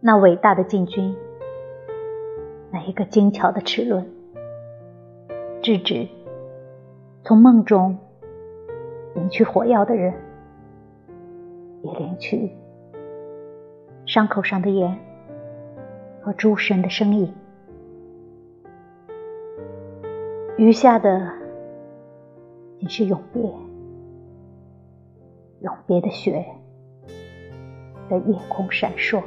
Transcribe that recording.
那伟大的禁军，那一个精巧的齿轮，制止从梦中领取火药的人，也领取伤口上的盐和诸神的声音。余下的，仅是永别，永别的雪，在夜空闪烁。